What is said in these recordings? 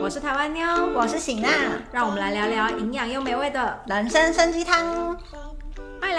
我是台湾妞，我是醒娜，让我们来聊聊营养又美味的人生参鸡汤。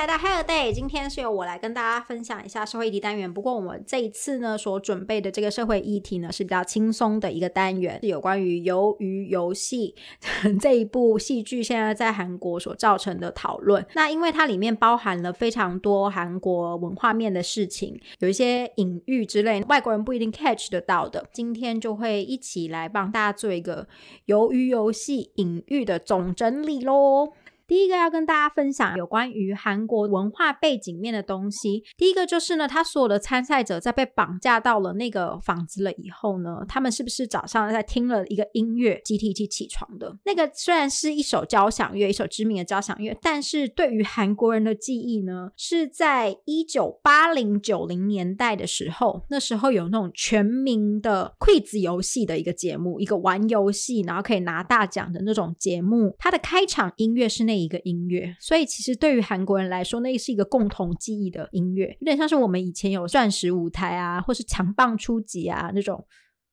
欢迎来到 Hair Day，今天是由我来跟大家分享一下社会议题单元。不过我们这一次呢，所准备的这个社会议题呢，是比较轻松的一个单元，是有关于《鱿鱼游戏 》这一部戏剧现在在韩国所造成的讨论。那因为它里面包含了非常多韩国文化面的事情，有一些隐喻之类，外国人不一定 catch 得到的。今天就会一起来帮大家做一个《鱿鱼游戏》隐喻的总整理喽。第一个要跟大家分享有关于韩国文化背景面的东西。第一个就是呢，他所有的参赛者在被绑架到了那个房子了以后呢，他们是不是早上在听了一个音乐，集体一起起床的？那个虽然是一首交响乐，一首知名的交响乐，但是对于韩国人的记忆呢，是在一九八零九零年代的时候，那时候有那种全民的 quiz 游戏的一个节目，一个玩游戏然后可以拿大奖的那种节目，它的开场音乐是那。一个音乐，所以其实对于韩国人来说，那是一个共同记忆的音乐，有点像是我们以前有钻石舞台啊，或是强棒初级啊那种。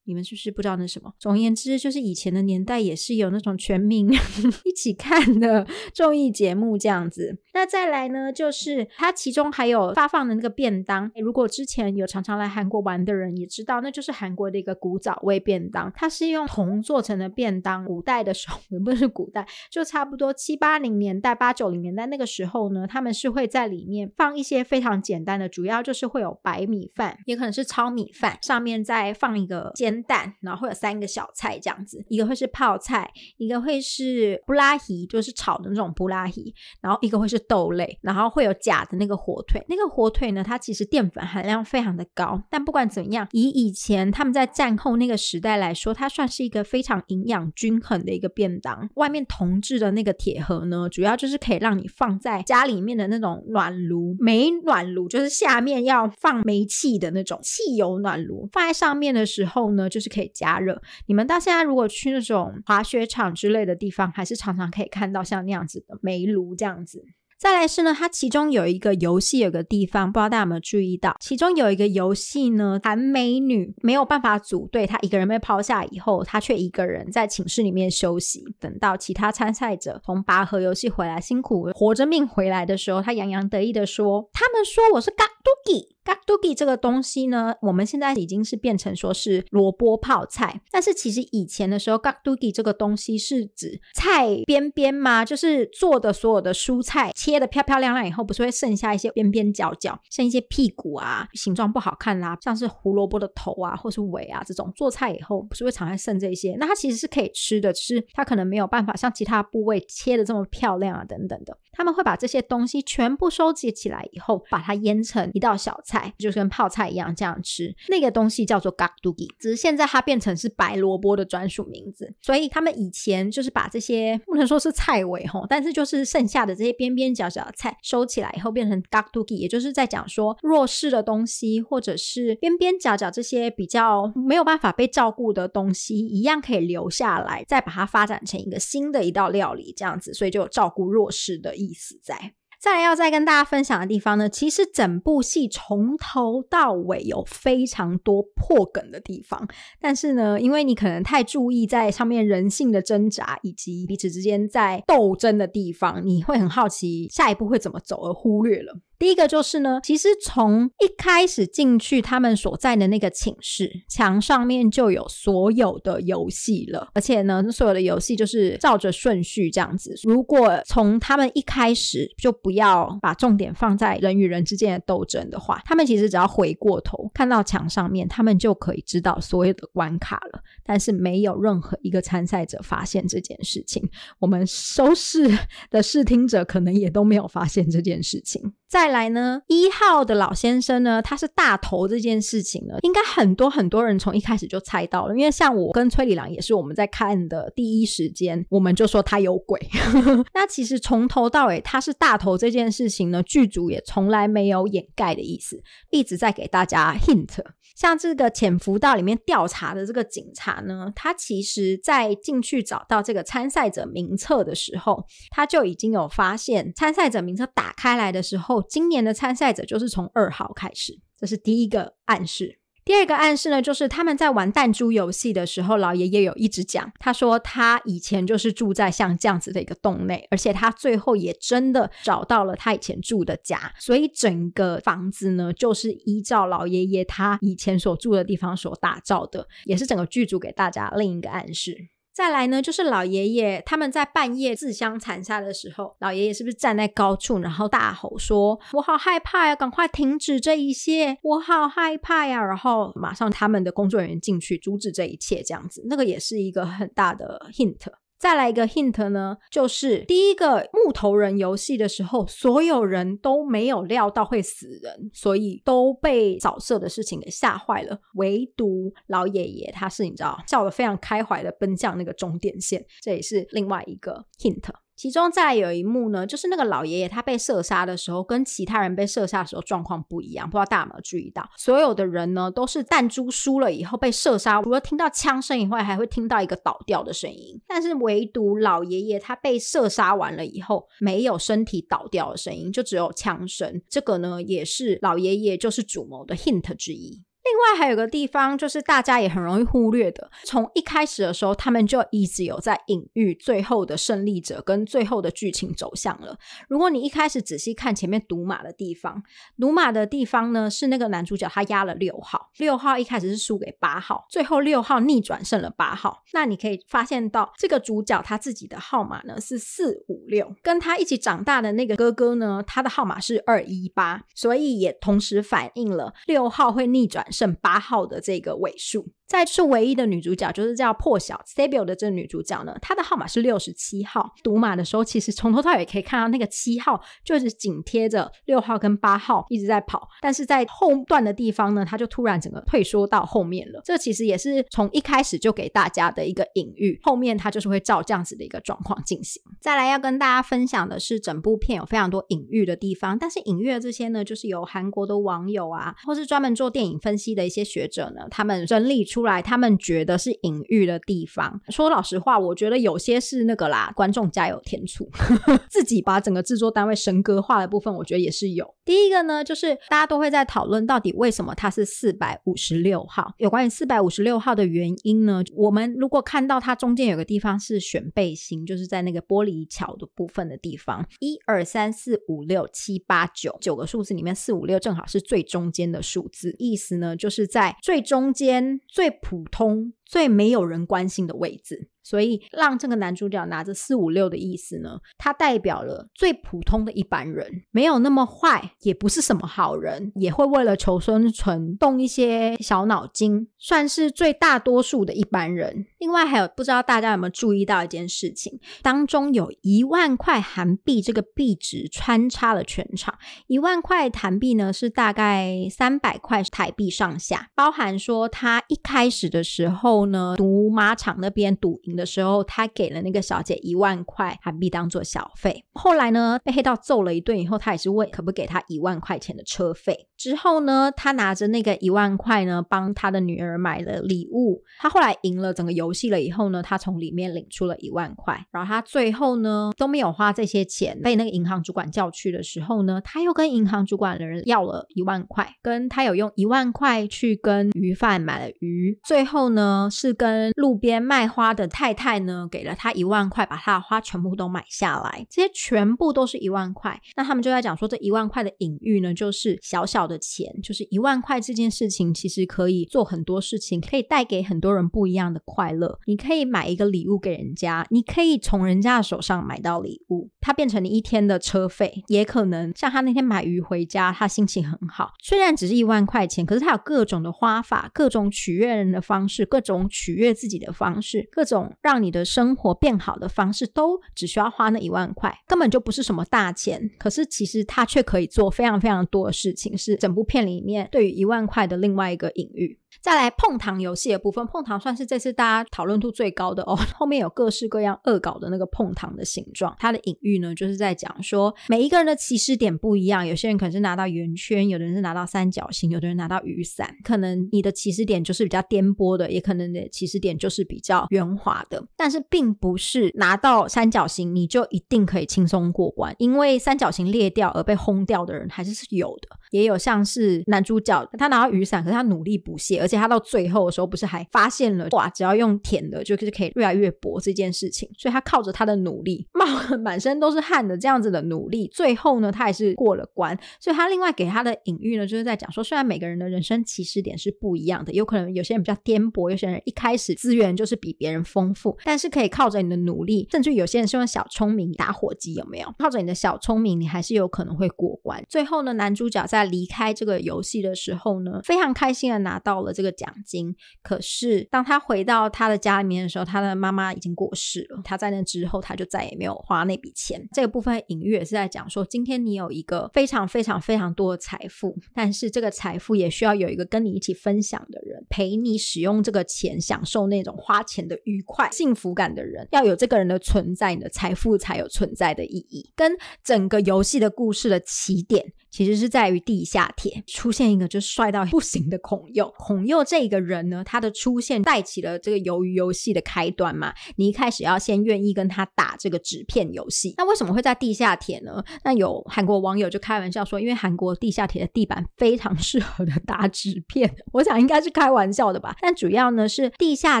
你们是不是不知道那什么？总而言之，就是以前的年代也是有那种全民 一起看的综艺节目这样子。那再来呢，就是它其中还有发放的那个便当。如果之前有常常来韩国玩的人也知道，那就是韩国的一个古早味便当。它是用铜做成的便当。古代的时候，也不是古代，就差不多七八零年代、八九零年代那个时候呢，他们是会在里面放一些非常简单的，主要就是会有白米饭，也可能是糙米饭，上面再放一个煎。蛋，然后会有三个小菜这样子，一个会是泡菜，一个会是布拉提，就是炒的那种布拉提，然后一个会是豆类，然后会有假的那个火腿。那个火腿呢，它其实淀粉含量非常的高，但不管怎样，以以前他们在战后那个时代来说，它算是一个非常营养均衡的一个便当。外面铜制的那个铁盒呢，主要就是可以让你放在家里面的那种暖炉，煤暖炉就是下面要放煤气的那种汽油暖炉，放在上面的时候呢。就是可以加热。你们到现在如果去那种滑雪场之类的地方，还是常常可以看到像那样子的煤炉这样子。再来是呢，它其中有一个游戏，有个地方不知道大家有没有注意到，其中有一个游戏呢，韩美女没有办法组队，她一个人被抛下以后，她却一个人在寝室里面休息，等到其他参赛者从拔河游戏回来，辛苦活着命回来的时候，她洋洋得意的说：“他们说我是 g a d g i g a d u g i 这个东西呢，我们现在已经是变成说是萝卜泡菜，但是其实以前的时候 g a d u g i 这个东西是指菜边边吗？就是做的所有的蔬菜切的漂漂亮亮以后，不是会剩下一些边边角角，剩一些屁股啊，形状不好看啦，像是胡萝卜的头啊，或是尾啊这种，做菜以后不是会常常剩这些？那它其实是可以吃的，只是它可能没有办法像其他部位切的这么漂亮啊，等等的。他们会把这些东西全部收集起来以后，把它腌成一道小菜，就是跟泡菜一样这样吃。那个东西叫做 gakdugi，只是现在它变成是白萝卜的专属名字。所以他们以前就是把这些不能说是菜尾吼，但是就是剩下的这些边边角角的菜收起来以后变成 gakdugi，也就是在讲说弱势的东西或者是边边角角这些比较没有办法被照顾的东西，一样可以留下来，再把它发展成一个新的一道料理这样子。所以就有照顾弱势的。意思在，再要再跟大家分享的地方呢，其实整部戏从头到尾有非常多破梗的地方，但是呢，因为你可能太注意在上面人性的挣扎以及彼此之间在斗争的地方，你会很好奇下一步会怎么走，而忽略了。第一个就是呢，其实从一开始进去他们所在的那个寝室，墙上面就有所有的游戏了，而且呢，所有的游戏就是照着顺序这样子。如果从他们一开始就不要把重点放在人与人之间的斗争的话，他们其实只要回过头看到墙上面，他们就可以知道所有的关卡了。但是没有任何一个参赛者发现这件事情，我们收视的视听者可能也都没有发现这件事情。再来呢，一号的老先生呢，他是大头这件事情呢，应该很多很多人从一开始就猜到了，因为像我跟崔里郎也是我们在看的第一时间，我们就说他有鬼。那其实从头到尾他是大头这件事情呢，剧组也从来没有掩盖的意思，一直在给大家 hint。像这个潜伏到里面调查的这个警察呢，他其实在进去找到这个参赛者名册的时候，他就已经有发现参赛者名册打开来的时候。今年的参赛者就是从二号开始，这是第一个暗示。第二个暗示呢，就是他们在玩弹珠游戏的时候，老爷爷有一直讲，他说他以前就是住在像这样子的一个洞内，而且他最后也真的找到了他以前住的家，所以整个房子呢，就是依照老爷爷他以前所住的地方所打造的，也是整个剧组给大家另一个暗示。再来呢，就是老爷爷他们在半夜自相残杀的时候，老爷爷是不是站在高处，然后大吼说：“我好害怕呀，赶快停止这一切，我好害怕呀！”然后马上他们的工作人员进去阻止这一切，这样子，那个也是一个很大的 hint。再来一个 hint 呢，就是第一个木头人游戏的时候，所有人都没有料到会死人，所以都被扫射的事情给吓坏了。唯独老爷爷，他是你知道，笑得非常开怀的奔向那个终点线，这也是另外一个 hint。其中再有一幕呢，就是那个老爷爷他被射杀的时候，跟其他人被射杀的时候状况不一样。不知道大家有没有注意到，所有的人呢都是弹珠输了以后被射杀，除了听到枪声以外，还会听到一个倒掉的声音。但是唯独老爷爷他被射杀完了以后，没有身体倒掉的声音，就只有枪声。这个呢，也是老爷爷就是主谋的 hint 之一。另外还有个地方，就是大家也很容易忽略的。从一开始的时候，他们就一直有在隐喻最后的胜利者跟最后的剧情走向了。如果你一开始仔细看前面赌马的地方，赌马的地方呢是那个男主角他压了六号，六号一开始是输给八号，最后六号逆转胜了八号。那你可以发现到这个主角他自己的号码呢是四五六，跟他一起长大的那个哥哥呢，他的号码是二一八，所以也同时反映了六号会逆转。剩八号的这个尾数。再就是唯一的女主角，就是叫破晓 Stable 的这个女主角呢，她的号码是六十七号。赌马的时候，其实从头到尾可以看到那个七号就是紧贴着六号跟八号一直在跑，但是在后段的地方呢，它就突然整个退缩到后面了。这其实也是从一开始就给大家的一个隐喻，后面它就是会照这样子的一个状况进行。再来要跟大家分享的是，整部片有非常多隐喻的地方，但是隐喻的这些呢，就是由韩国的网友啊，或是专门做电影分析的一些学者呢，他们整理出。来，他们觉得是隐喻的地方。说老实话，我觉得有些是那个啦，观众家有天醋，自己把整个制作单位神格化的部分，我觉得也是有。第一个呢，就是大家都会在讨论到底为什么它是四百五十六号。有关于四百五十六号的原因呢，我们如果看到它中间有个地方是选背心，就是在那个玻璃桥的部分的地方，一二三四五六七八九九个数字里面，四五六正好是最中间的数字，意思呢就是在最中间最。普通、最没有人关心的位置。所以让这个男主角拿着四五六的意思呢，他代表了最普通的一般人，没有那么坏，也不是什么好人，也会为了求生存动一些小脑筋，算是最大多数的一般人。另外还有不知道大家有没有注意到一件事情，当中有一万块韩币这个币值穿插了全场。一万块韩币呢是大概三百块台币上下，包含说他一开始的时候后呢，赌马场那边赌赢。的时候，他给了那个小姐一万块韩币当做小费。后来呢，被黑道揍了一顿以后，他也是问可不给他一万块钱的车费。之后呢，他拿着那个一万块呢，帮他的女儿买了礼物。他后来赢了整个游戏了以后呢，他从里面领出了一万块。然后他最后呢都没有花这些钱，被那个银行主管叫去的时候呢，他又跟银行主管的人要了一万块，跟他有用一万块去跟鱼贩买了鱼。最后呢，是跟路边卖花的太。太呢给了他一万块，把他的花全部都买下来，这些全部都是一万块。那他们就在讲说，这一万块的隐喻呢，就是小小的钱，就是一万块这件事情，其实可以做很多事情，可以带给很多人不一样的快乐。你可以买一个礼物给人家，你可以从人家的手上买到礼物，它变成你一天的车费，也可能像他那天买鱼回家，他心情很好。虽然只是一万块钱，可是他有各种的花法，各种取悦人的方式，各种取悦自己的方式，各种。让你的生活变好的方式，都只需要花那一万块，根本就不是什么大钱。可是其实他却可以做非常非常多的事情，是整部片里面对于一万块的另外一个隐喻。再来碰糖游戏的部分，碰糖算是这次大家讨论度最高的哦。后面有各式各样恶搞的那个碰糖的形状，它的隐喻呢，就是在讲说每一个人的起始点不一样，有些人可能是拿到圆圈，有的人是拿到三角形，有的人拿到雨伞，可能你的起始点就是比较颠簸的，也可能你的起始点就是比较圆滑的。但是并不是拿到三角形你就一定可以轻松过关，因为三角形裂掉而被轰掉的人还是是有的，也有像是男主角他拿到雨伞，可是他努力不懈，而且他到最后的时候不是还发现了哇，只要用舔的，就是可以越来越薄这件事情。所以他靠着他的努力，冒满身都是汗的这样子的努力，最后呢，他还是过了关。所以他另外给他的隐喻呢，就是在讲说，虽然每个人的人生起始点是不一样的，有可能有些人比较颠簸，有些人一开始资源就是比别人丰富，但是可以靠着你的努力，甚至有些人是用小聪明打火机，有没有？靠着你的小聪明，你还是有可能会过关。最后呢，男主角在在离开这个游戏的时候呢，非常开心的拿到了这个奖。金，可是当他回到他的家里面的时候，他的妈妈已经过世了。他在那之后，他就再也没有花那笔钱。这个部分隐喻也是在讲说，今天你有一个非常非常非常多的财富，但是这个财富也需要有一个跟你一起分享的人，陪你使用这个钱，享受那种花钱的愉快、幸福感的人。要有这个人的存在，你的财富才有存在的意义。跟整个游戏的故事的起点。其实是在于地下铁出现一个就帅到 不行的孔佑，孔佑这个人呢，他的出现带起了这个鱿鱼游戏的开端嘛。你一开始要先愿意跟他打这个纸片游戏，那为什么会在地下铁呢？那有韩国网友就开玩笑说，因为韩国地下铁的地板非常适合的打纸片，我想应该是开玩笑的吧。但主要呢是地下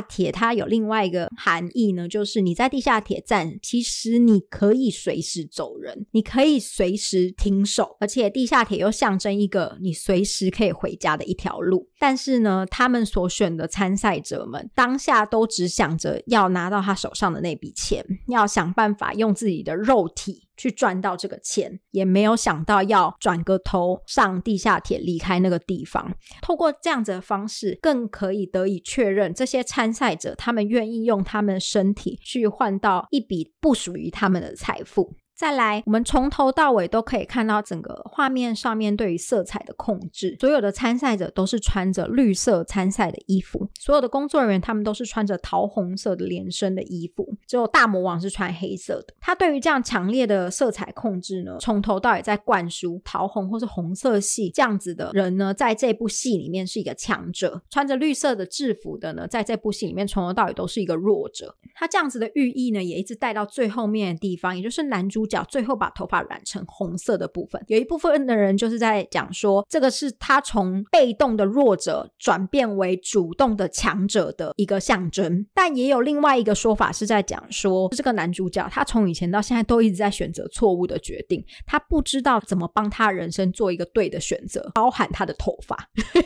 铁它有另外一个含义呢，就是你在地下铁站，其实你可以随时走人，你可以随时停手，而且。地下铁又象征一个你随时可以回家的一条路，但是呢，他们所选的参赛者们当下都只想着要拿到他手上的那笔钱，要想办法用自己的肉体去赚到这个钱，也没有想到要转个头上地下铁离开那个地方。透过这样子的方式，更可以得以确认这些参赛者他们愿意用他们的身体去换到一笔不属于他们的财富。再来，我们从头到尾都可以看到整个画面上面对于色彩的控制。所有的参赛者都是穿着绿色参赛的衣服，所有的工作人员他们都是穿着桃红色的连身的衣服，只有大魔王是穿黑色的。他对于这样强烈的色彩控制呢，从头到尾在灌输桃红或是红色系这样子的人呢，在这部戏里面是一个强者；穿着绿色的制服的呢，在这部戏里面从头到尾都是一个弱者。他这样子的寓意呢，也一直带到最后面的地方，也就是男主。角最后把头发染成红色的部分，有一部分的人就是在讲说，这个是他从被动的弱者转变为主动的强者的一个象征。但也有另外一个说法是在讲说，这个男主角他从以前到现在都一直在选择错误的决定，他不知道怎么帮他人生做一个对的选择，包含他的头发，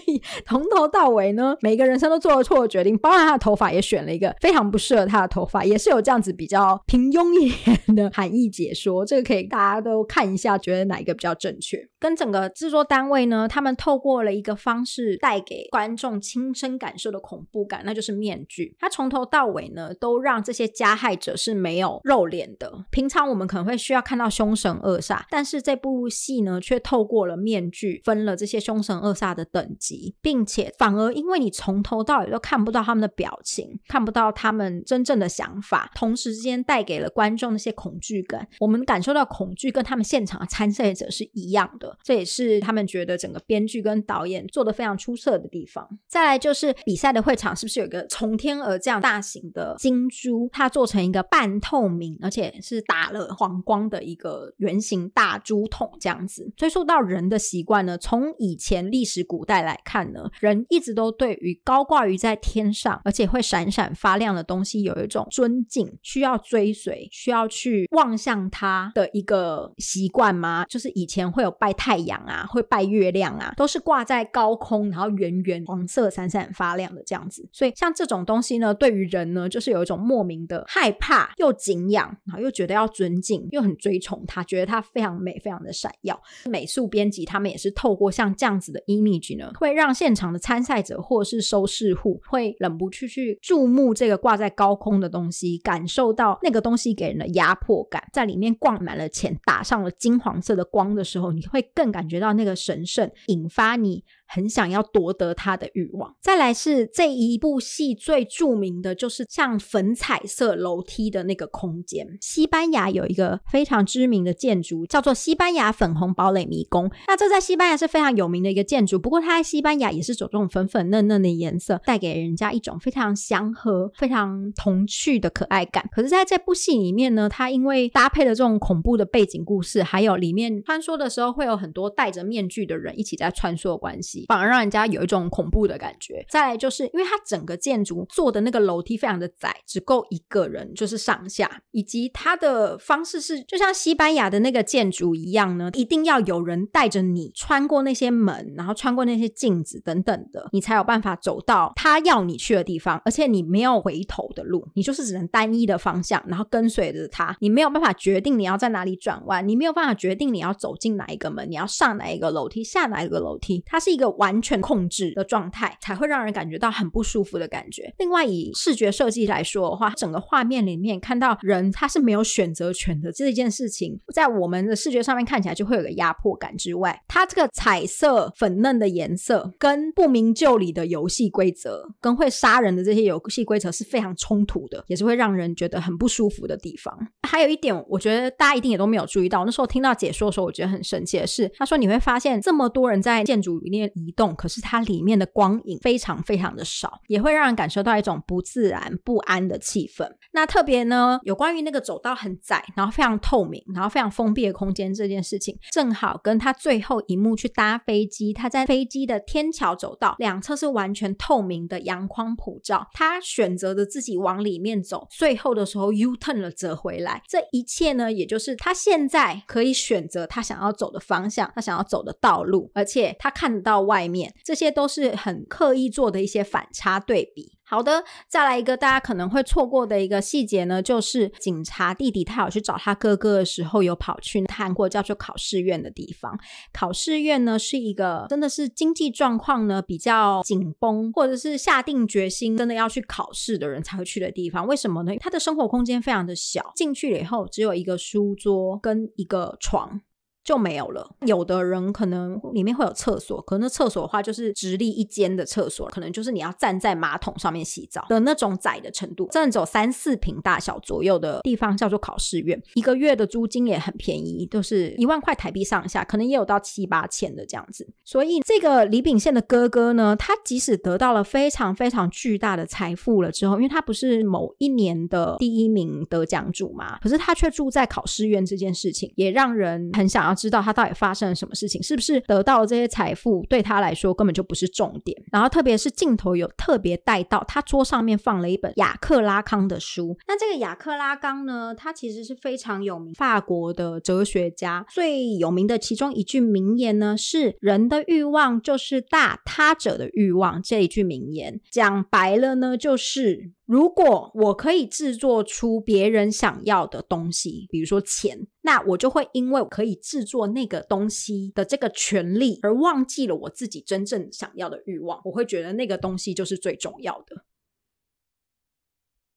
从头到尾呢，每个人生都做了错的决定，包含他的头发也选了一个非常不适合他的头发，也是有这样子比较平庸一点的含义解说。这个可以大家都看一下，觉得哪一个比较正确？跟整个制作单位呢，他们透过了一个方式带给观众亲身感受的恐怖感，那就是面具。它从头到尾呢，都让这些加害者是没有露脸的。平常我们可能会需要看到凶神恶煞，但是这部戏呢，却透过了面具分了这些凶神恶煞的等级，并且反而因为你从头到尾都看不到他们的表情，看不到他们真正的想法，同时之间带给了观众那些恐惧感。我们。感受到恐惧，跟他们现场的参赛者是一样的，这也是他们觉得整个编剧跟导演做的非常出色的地方。再来就是比赛的会场是不是有一个从天而降大型的金珠？它做成一个半透明，而且是打了黄光的一个圆形大珠筒这样子。追溯到人的习惯呢，从以前历史古代来看呢，人一直都对于高挂于在天上而且会闪闪发亮的东西有一种尊敬，需要追随，需要去望向它。的一个习惯吗？就是以前会有拜太阳啊，会拜月亮啊，都是挂在高空，然后圆圆黄色、闪闪发亮的这样子。所以像这种东西呢，对于人呢，就是有一种莫名的害怕，又敬仰，然后又觉得要尊敬，又很追崇它，觉得它非常美，非常的闪耀。美术编辑他们也是透过像这样子的 image 呢，会让现场的参赛者或是收视户会忍不住去注目这个挂在高空的东西，感受到那个东西给人的压迫感，在里面挂。满了钱，打上了金黄色的光的时候，你会更感觉到那个神圣，引发你。很想要夺得他的欲望。再来是这一部戏最著名的就是像粉彩色楼梯的那个空间。西班牙有一个非常知名的建筑叫做西班牙粉红堡垒迷宫，那这在西班牙是非常有名的一个建筑。不过它在西班牙也是走这种粉粉嫩嫩的颜色，带给人家一种非常祥和、非常童趣的可爱感。可是在这部戏里面呢，它因为搭配了这种恐怖的背景故事，还有里面穿梭的时候会有很多戴着面具的人一起在穿梭的关系，反而让人家有一种恐怖的感觉。再来就是因为它整个建筑做的那个楼梯非常的窄，只够一个人就是上下，以及它的方式是就像西班牙的那个建筑一样呢，一定要有人带着你穿过那些门，然后穿过那些镜子等等的，你才有办法走到他要你去的地方，而且你没有回头的路，你就是只能单一的方向，然后跟随着他，你没有办法决定你要在哪里转弯，你没有办法决定你要走进哪一个门，你要上哪一个楼梯，下哪一个楼梯，它是一个完全控制的状态，才会让人感觉到很不舒服的感觉。另外，以视觉设计来说的话，整个画面里面看到人他是没有选择权的这一件事情，在我们的视觉上面看起来就会有个压迫感之外，它这个彩色粉嫩的颜色跟不明就里的游戏规则，跟会杀人的这些游戏规则是非常冲突的，也是会让人觉得很不舒服的地方。还有一点，我觉得大家一定也都没有注意到，那时候听到解说的时候，我觉得很神奇的是，他说你会发现这么多人在建筑里面移动，可是它里面的光影非常非常的少，也会让人感受到一种不自然、不安的气氛。那特别呢，有关于那个走道很窄，然后非常透明，然后非常封闭的空间这件事情，正好跟他最后一幕去搭飞机，他在飞机的天桥走道两侧是完全透明的阳光普照，他选择的自己往里面走，最后的时候 U turn 了折回来，这一切呢，也就是他现在可以选择他想要走的方向，他想要走的道路，而且他看得到外面，这些都是很刻意做的一些反差对比。好的，再来一个大家可能会错过的一个细节呢，就是警察弟弟他有去找他哥哥的时候，有跑去看过叫做考试院的地方。考试院呢是一个真的是经济状况呢比较紧绷，或者是下定决心真的要去考试的人才会去的地方。为什么呢？他的生活空间非常的小，进去了以后只有一个书桌跟一个床。就没有了。有的人可能里面会有厕所，可能厕所的话就是直立一间的厕所，可能就是你要站在马桶上面洗澡的那种窄的程度，真的只有三四平大小左右的地方叫做考试院。一个月的租金也很便宜，都是一万块台币上下，可能也有到七八千的这样子。所以这个李秉宪的哥哥呢，他即使得到了非常非常巨大的财富了之后，因为他不是某一年的第一名得奖主嘛，可是他却住在考试院，这件事情也让人很想要。知道他到底发生了什么事情，是不是得到了这些财富对他来说根本就不是重点。然后特别是镜头有特别带到他桌上面放了一本雅克拉康的书。那这个雅克拉康呢，他其实是非常有名法国的哲学家，最有名的其中一句名言呢是“人的欲望就是大他者的欲望”这一句名言。讲白了呢，就是如果我可以制作出别人想要的东西，比如说钱。那我就会因为我可以制作那个东西的这个权利，而忘记了我自己真正想要的欲望。我会觉得那个东西就是最重要的。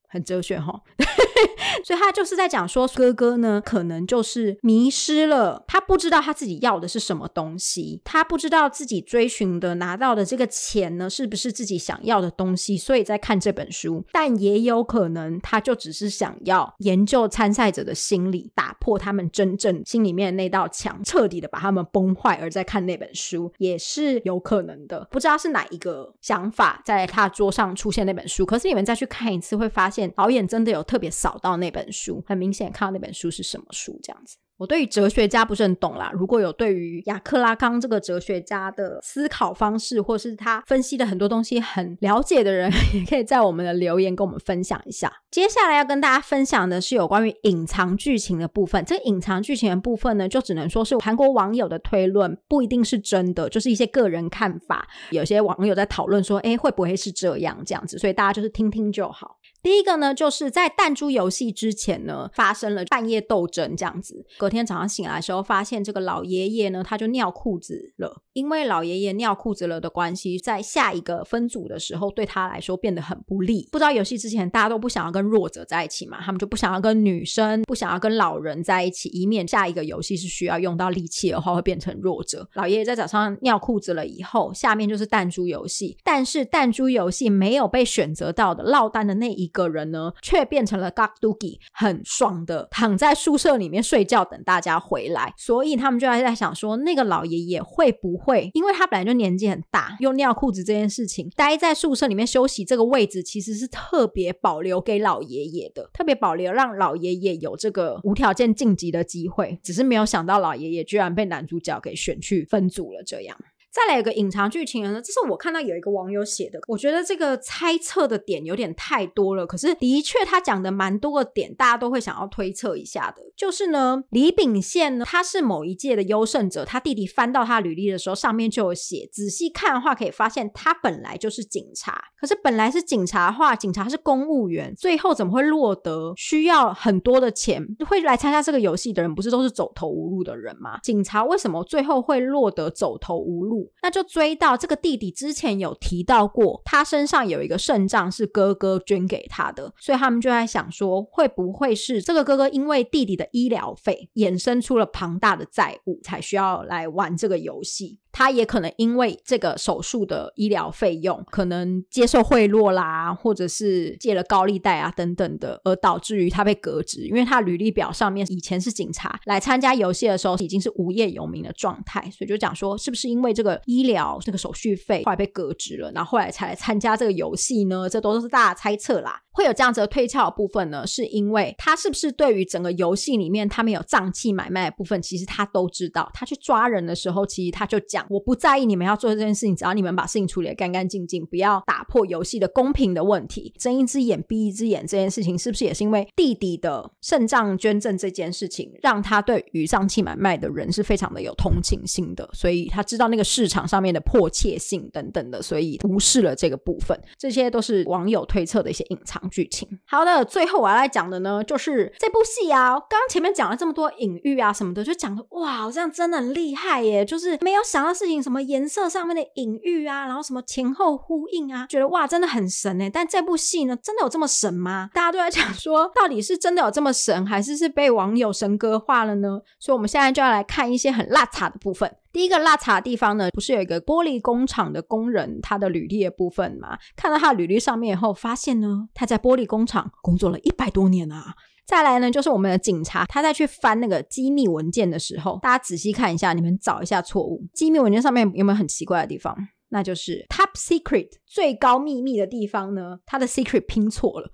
很哲学哈，所以他就是在讲说，哥哥呢可能就是迷失了，他不知道他自己要的是什么东西，他不知道自己追寻的拿到的这个钱呢是不是自己想要的东西，所以在看这本书。但也有可能，他就只是想要研究参赛者的心理，打破他们真正心里面那道墙，彻底的把他们崩坏，而在看那本书也是有可能的。不知道是哪一个想法在他桌上出现那本书，可是你们再去看一次，会发现。导演真的有特别扫到那本书，很明显看到那本书是什么书这样子。我对于哲学家不是很懂啦，如果有对于雅克拉康这个哲学家的思考方式，或是他分析的很多东西很了解的人，也可以在我们的留言跟我们分享一下。接下来要跟大家分享的是有关于隐藏剧情的部分。这个隐藏剧情的部分呢，就只能说是韩国网友的推论，不一定是真的，就是一些个人看法。有些网友在讨论说，哎，会不会是这样这样子？所以大家就是听听就好。第一个呢，就是在弹珠游戏之前呢，发生了半夜斗争这样子。隔天早上醒来的时候，发现这个老爷爷呢，他就尿裤子了。因为老爷爷尿裤子了的关系，在下一个分组的时候，对他来说变得很不利。不知道游戏之前大家都不想要跟弱者在一起嘛？他们就不想要跟女生，不想要跟老人在一起，以免下一个游戏是需要用到力气的话，会变成弱者。老爷爷在早上尿裤子了以后，下面就是弹珠游戏。但是弹珠游戏没有被选择到的落单的那一个人呢，却变成了 Gakdugi，很爽的躺在宿舍里面睡觉，等大家回来。所以他们就在想说，那个老爷爷会不会？会，因为他本来就年纪很大，用尿裤子这件事情，待在宿舍里面休息这个位置，其实是特别保留给老爷爷的，特别保留让老爷爷有这个无条件晋级的机会。只是没有想到，老爷爷居然被男主角给选去分组了，这样。再来一个隐藏剧情呢？这是我看到有一个网友写的，我觉得这个猜测的点有点太多了。可是的确他讲的蛮多个点，大家都会想要推测一下的。就是呢，李秉宪呢，他是某一届的优胜者。他弟弟翻到他履历的时候，上面就有写。仔细看的话，可以发现他本来就是警察。可是本来是警察的话，警察是公务员，最后怎么会落得需要很多的钱？会来参加这个游戏的人，不是都是走投无路的人吗？警察为什么最后会落得走投无路？那就追到这个弟弟之前有提到过，他身上有一个肾脏是哥哥捐给他的，所以他们就在想说，会不会是这个哥哥因为弟弟的医疗费衍生出了庞大的债务，才需要来玩这个游戏？他也可能因为这个手术的医疗费用，可能接受贿赂啦，或者是借了高利贷啊等等的，而导致于他被革职。因为他履历表上面以前是警察，来参加游戏的时候已经是无业游民的状态，所以就讲说，是不是因为这个医疗这个手续费后来被革职了，然后后来才来参加这个游戏呢？这都是大家猜测啦。会有这样子的推敲的部分呢，是因为他是不是对于整个游戏里面他们有脏器买卖的部分，其实他都知道。他去抓人的时候，其实他就讲。我不在意你们要做这件事情，只要你们把事情处理的干干净净，不要打破游戏的公平的问题。睁一只眼闭一只眼这件事情，是不是也是因为弟弟的肾脏捐赠这件事情，让他对于脏器买卖的人是非常的有同情心的，所以他知道那个市场上面的迫切性等等的，所以无视了这个部分。这些都是网友推测的一些隐藏剧情。好的，最后我要来讲的呢，就是这部戏啊，刚刚前面讲了这么多隐喻啊什么的，就讲的哇，好像真的很厉害耶，就是没有想到。事情什么颜色上面的隐喻啊，然后什么前后呼应啊，觉得哇真的很神哎！但这部戏呢，真的有这么神吗？大家都在讲说，到底是真的有这么神，还是是被网友神格化了呢？所以我们现在就要来看一些很辣茶的部分。第一个落差的地方呢，不是有一个玻璃工厂的工人他的履历的部分嘛？看到他履历上面以后，发现呢，他在玻璃工厂工作了一百多年啊。再来呢，就是我们的警察，他在去翻那个机密文件的时候，大家仔细看一下，你们找一下错误。机密文件上面有没有很奇怪的地方？那就是 top secret 最高秘密的地方呢，他的 secret 拼错了。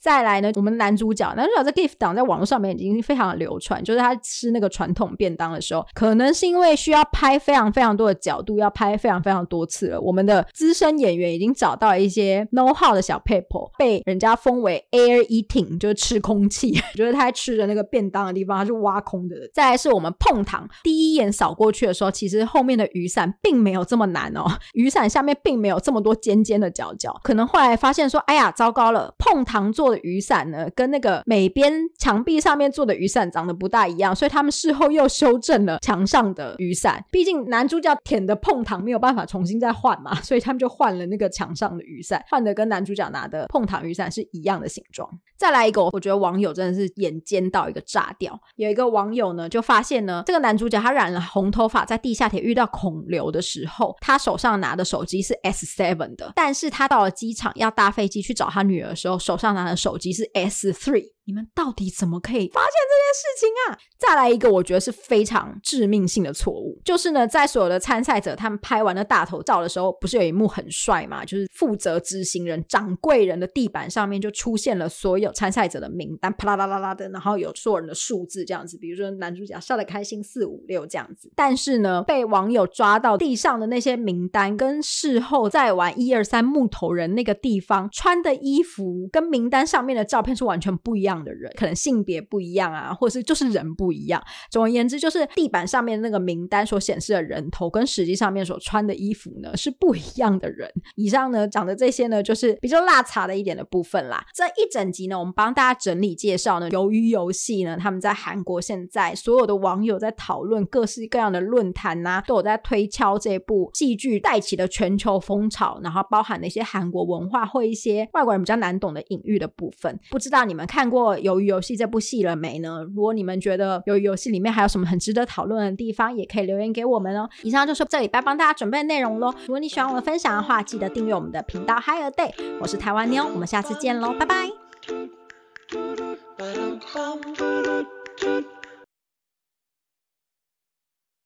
再来呢，我们男主角，男主角在 gift 档在网络上面已经非常的流传，就是他吃那个传统便当的时候，可能是因为需要拍非常非常多的角度，要拍非常非常多次了。我们的资深演员已经找到一些 know how 的小 paper，被人家封为 air eating，就是吃空气，就是他吃的那个便当的地方，他是挖空的。再来是我们碰糖，第一眼扫过去的时候，其实后面的雨伞并没有这么难哦，雨伞下面并没有这么多尖尖的角角，可能后来发现说，哎呀，糟糕了，碰糖做。的雨伞呢，跟那个每边墙壁上面做的雨伞长得不大一样，所以他们事后又修正了墙上的雨伞。毕竟男主角舔的碰糖没有办法重新再换嘛，所以他们就换了那个墙上的雨伞，换的跟男主角拿的碰糖雨伞是一样的形状。再来一个，我觉得网友真的是眼尖到一个炸掉。有一个网友呢，就发现呢，这个男主角他染了红头发，在地下铁遇到孔刘的时候，他手上拿的手机是 S seven 的，但是他到了机场要搭飞机去找他女儿的时候，手上拿的手机是 S three。你们到底怎么可以发现这件事情啊？再来一个，我觉得是非常致命性的错误，就是呢，在所有的参赛者他们拍完了大头照的时候，不是有一幕很帅嘛？就是负责执行人掌柜人的地板上面就出现了所有参赛者的名单，啪啦啦啦啦的，然后有所有人的数字这样子，比如说男主角笑得开心四五六这样子。但是呢，被网友抓到地上的那些名单，跟事后在玩一二三木头人那个地方穿的衣服，跟名单上面的照片是完全不一样。的人，可能性别不一样啊，或者是就是人不一样。总而言之，就是地板上面那个名单所显示的人头，跟实际上面所穿的衣服呢是不一样的人。以上呢讲的这些呢，就是比较辣茶的一点的部分啦。这一整集呢，我们帮大家整理介绍呢，由于游戏呢，他们在韩国现在所有的网友在讨论各式各样的论坛呐，都有在推敲这部戏剧带起的全球风潮，然后包含的一些韩国文化或一些外国人比较难懂的隐喻的部分。不知道你们看过《鱿鱼游戏》这部戏了没呢？如果你们觉得《鱿鱼游戏》里面还有什么很值得讨论的地方，也可以留言给我们哦。以上就是这礼拜帮大家准备的内容喽。如果你喜欢我的分享的话，记得订阅我们的频道 Higher Day。我是台湾妞，我们下次见喽，拜拜。